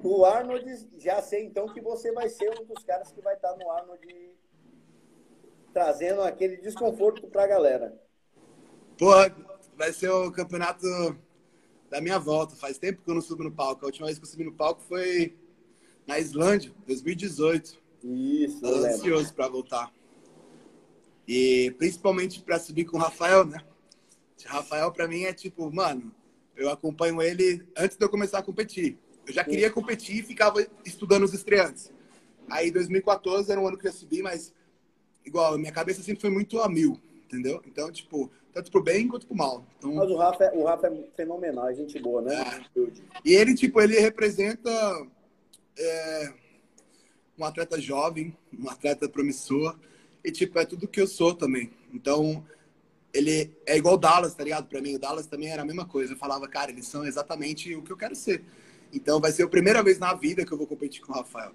O Arnold, já sei então que você vai ser um dos caras que vai estar no Arnold trazendo aquele desconforto pra galera. Pô, vai ser o campeonato da minha volta. Faz tempo que eu não subo no palco. A última vez que eu subi no palco foi na Islândia, 2018. Isso, ansioso para voltar. E principalmente para subir com o Rafael, né? O Rafael, para mim, é tipo, mano, eu acompanho ele antes de eu começar a competir. Eu já queria competir e ficava estudando os estreantes. Aí, 2014 era um ano que eu ia subir, mas igual, minha cabeça sempre foi muito a mil, entendeu? Então, tipo, tanto pro bem quanto pro mal. Então, mas o Rafa, é, o Rafa é fenomenal, é gente boa, né? É. E ele, tipo, ele representa é, um atleta jovem, um atleta promissor. E, tipo, é tudo que eu sou também. Então, ele é igual o Dallas, tá ligado? Pra mim, o Dallas também era a mesma coisa. Eu falava, cara, eles são exatamente o que eu quero ser. Então, vai ser a primeira vez na vida que eu vou competir com o Rafael.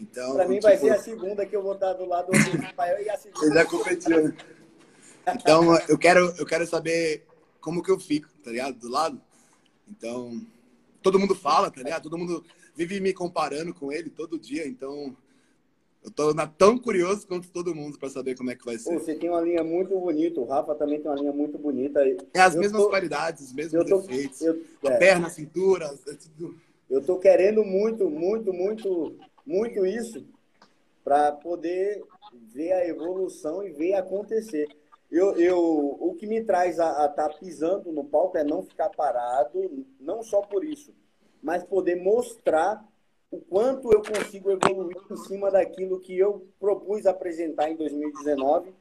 Então, pra mim, tipo... vai ser a segunda que eu vou estar do lado do Rafael e a segunda. Ele já competiu, né? Então, eu quero, eu quero saber como que eu fico, tá ligado? Do lado. Então, todo mundo fala, tá ligado? Todo mundo vive me comparando com ele todo dia. Então, eu tô tão curioso quanto todo mundo para saber como é que vai ser. Pô, você tem uma linha muito bonita, o Rafa também tem uma linha muito bonita. É as eu mesmas tô... qualidades, os mesmos defeitos. Eu... É. A perna, a cintura, é tudo. Eu tô querendo muito, muito, muito, muito isso para poder ver a evolução e ver acontecer. Eu, eu, o que me traz a estar tá pisando no palco é não ficar parado, não só por isso, mas poder mostrar o quanto eu consigo evoluir em cima daquilo que eu propus apresentar em 2019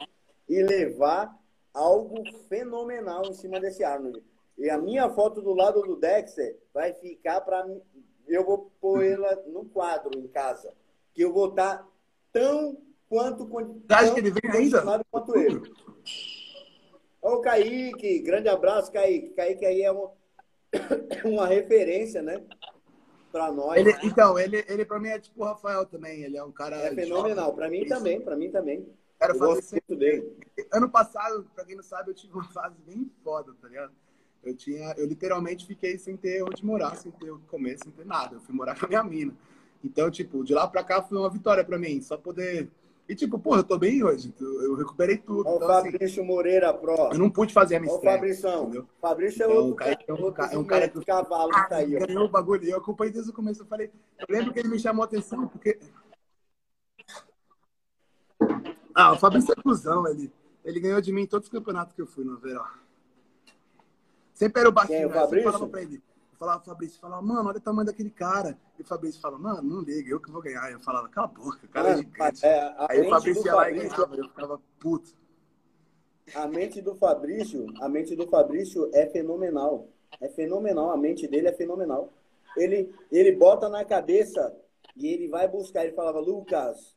e levar algo fenomenal em cima desse Arnold. E a minha foto do lado do Dexter vai ficar para mim. Eu vou pôr ela no quadro em casa. Que eu vou estar tá tão quanto. Acha que ele vem ainda? Quanto ele. Ô, Kaique, grande abraço, Kaique. Kaique aí é uma, uma referência, né? para nós. Ele, então, ele, ele para mim é tipo o Rafael também. Ele é um cara. É fenomenal. Para mim também, para mim também. Quero fazer sempre dele. Ano passado, para quem não sabe, eu tive uma fase bem foda, tá ligado? Eu tinha, eu literalmente fiquei sem ter onde morar, sem ter o comer, sem ter nada. Eu fui morar com a minha mina. Então, tipo, de lá para cá foi uma vitória para mim, só poder E tipo, porra, eu tô bem hoje. Eu recuperei tudo. Olha então, o Fabrício assim, Moreira Pro. Eu não pude fazer a minha estreia. Olha o Fabrição. Fabrício é então, outro, cara, é um, outro é um cara que cavalo ah, tá aí. Ganhou o bagulho. Eu acompanhei desde o começo. Eu falei, eu lembro que ele me chamou a atenção, porque. Ah, o Fabrício é cuzão, ele, ele ganhou de mim em todos os campeonatos que eu fui no verão. Sempre era o baixinho, Quem, o Fabrício? eu falava pra ele falava pro Fabrício, falava, mano, olha o tamanho daquele cara. E o Fabrício fala, mano, não liga, eu que vou ganhar. Eu falava, cala a boca, cara é, gigante. É, Aí o Fabrício ia lá e ganhava, eu ficava puto. A mente do Fabrício, a mente do Fabrício é fenomenal. É fenomenal, a mente dele é fenomenal. Ele, ele bota na cabeça e ele vai buscar. Ele falava, Lucas,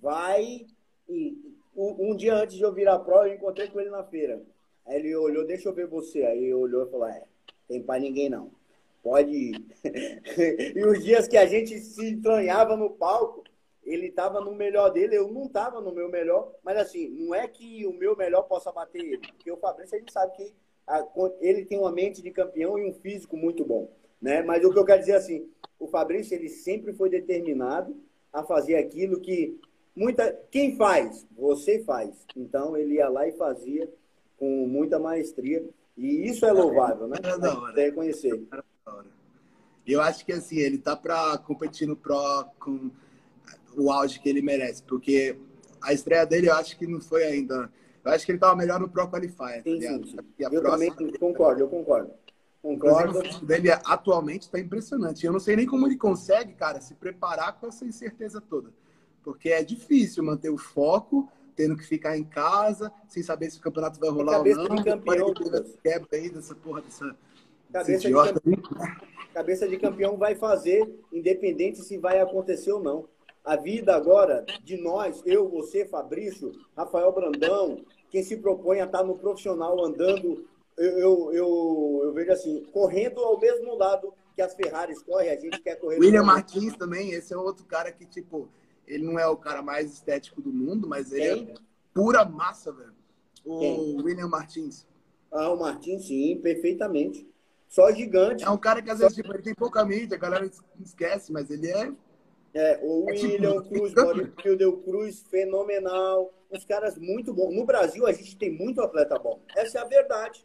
vai. E um dia antes de eu virar prova, eu encontrei com ele na feira. Aí ele olhou, deixa eu ver você. Aí ele olhou e falou, é, tem pra ninguém não. Pode e os dias que a gente se entranhava no palco, ele estava no melhor dele, eu não estava no meu melhor, mas assim, não é que o meu melhor possa bater ele, porque o Fabrício a gente sabe que ele tem uma mente de campeão e um físico muito bom, né? Mas o que eu quero dizer assim, o Fabrício ele sempre foi determinado a fazer aquilo que muita quem faz, você faz. Então ele ia lá e fazia com muita maestria e isso é louvável, né? É reconhecer. E eu acho que assim, ele tá para competir no Pro com o auge que ele merece, porque a estreia dele eu acho que não foi ainda. Eu acho que ele tava melhor no Pro Qualifier. Sim, tá sim, sim. eu próxima... também concordo, eu concordo. Concordo. O dele atualmente está impressionante. Eu não sei nem como ele consegue, cara, se preparar com essa incerteza toda. Porque é difícil manter o foco, tendo que ficar em casa, sem saber se o campeonato vai rolar ou não. De campeão, quebra aí dessa porra dessa. Cabeça de, campeão, cabeça de campeão vai fazer, independente se vai acontecer ou não. A vida agora de nós, eu, você, Fabrício, Rafael Brandão, quem se propõe a estar no profissional andando, eu, eu, eu, eu vejo assim, correndo ao mesmo lado que as Ferraris correm, a gente quer correr. William Martins também, esse é outro cara que, tipo, ele não é o cara mais estético do mundo, mas ele Quem? é pura massa, velho. O Quem? William Martins. Ah, o Martins, sim, perfeitamente. Só gigante. É um cara que às vezes tipo, ele tem pouca mídia, a galera esquece, mas ele é. É, o é tipo William tipo, Cruz, Bodybuilder Cruz, fenomenal. Uns caras muito bons. No Brasil, a gente tem muito atleta bom. Essa é a verdade.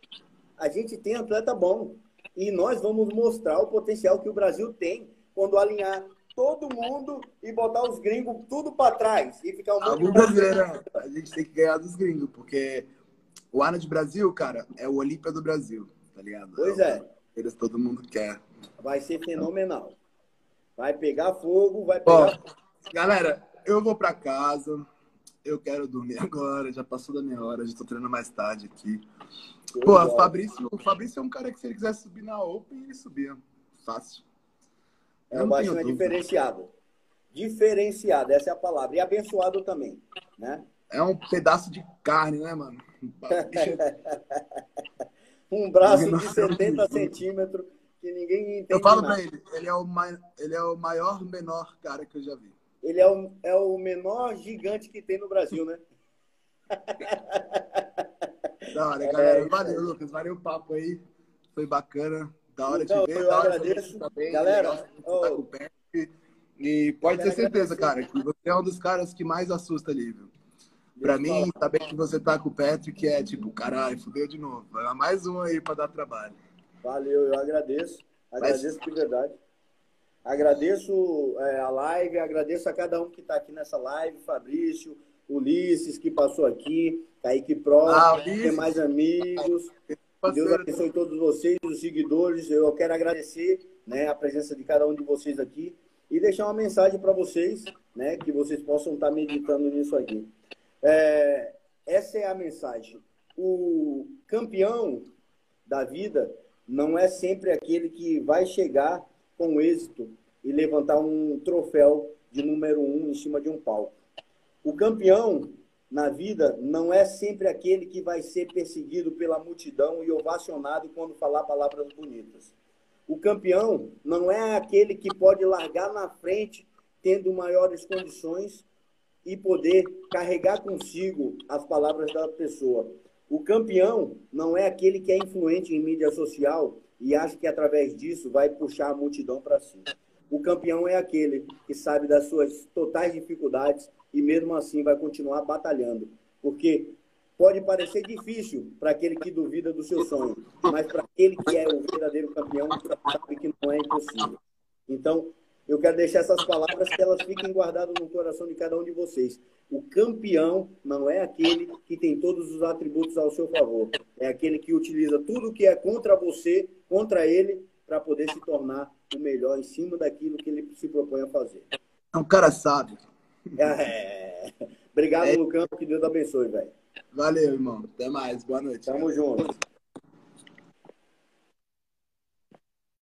A gente tem atleta bom. E nós vamos mostrar o potencial que o Brasil tem quando alinhar todo mundo e botar os gringos tudo para trás e ficar um monte brasileiro, A gente tem que ganhar dos gringos, porque o Arnold Brasil, cara, é o Olímpia do Brasil, tá ligado? Pois é. é todo mundo quer. Vai ser fenomenal. Vai pegar fogo, vai pegar. Ó, galera, eu vou para casa. Eu quero dormir agora. Já passou da minha hora. Já tô treinando mais tarde aqui. Pô, o Fabrício, o Fabrício é um cara que se ele quisesse subir na Open, ele subia. Fácil. É um baixinho é diferenciado. Diferenciado, essa é a palavra. E abençoado também, né? É um pedaço de carne, né, mano? um braço de 70 centímetros que ninguém entende. Eu falo nada. pra ele, ele é, o mai, ele é o maior menor cara que eu já vi. Ele é o, é o menor gigante que tem no Brasil, né? Da hora, galera. É, valeu, Lucas. Valeu o papo aí. Foi bacana. Da hora então, de ver. Eu agradeço. Tá bem, galera, oh, tá e pode ter certeza, cara, que você é um dos caras que mais assusta ali, viu? Pra mim, saber que você tá com o Patrick é tipo, caralho, fudeu de novo. Vai mais um aí pra dar trabalho. Valeu, eu agradeço. Agradeço Mas... de verdade. Agradeço é, a live, agradeço a cada um que está aqui nessa live, Fabrício, Ulisses, que passou aqui, Kaique Pro, ah, tem mais amigos. Deus abençoe todos vocês, os seguidores. Eu quero agradecer né, a presença de cada um de vocês aqui e deixar uma mensagem para vocês, né, que vocês possam estar tá meditando nisso aqui. É, essa é a mensagem. O campeão da vida não é sempre aquele que vai chegar com êxito e levantar um troféu de número um em cima de um palco. O campeão na vida não é sempre aquele que vai ser perseguido pela multidão e ovacionado quando falar palavras bonitas. O campeão não é aquele que pode largar na frente tendo maiores condições e poder carregar consigo as palavras da pessoa. O campeão não é aquele que é influente em mídia social e acha que através disso vai puxar a multidão para si. O campeão é aquele que sabe das suas totais dificuldades e mesmo assim vai continuar batalhando. Porque pode parecer difícil para aquele que duvida do seu sonho, mas para aquele que é o verdadeiro campeão, sabe que não é impossível. Então, eu quero deixar essas palavras que elas fiquem guardadas no coração de cada um de vocês. O campeão não é aquele que tem todos os atributos ao seu favor. É aquele que utiliza tudo que é contra você, contra ele, para poder se tornar o melhor em cima daquilo que ele se propõe a fazer. É um cara sábio. É. Obrigado, é. Lucão. Que Deus abençoe, velho. Valeu, irmão. Até mais. Boa noite. Tamo junto.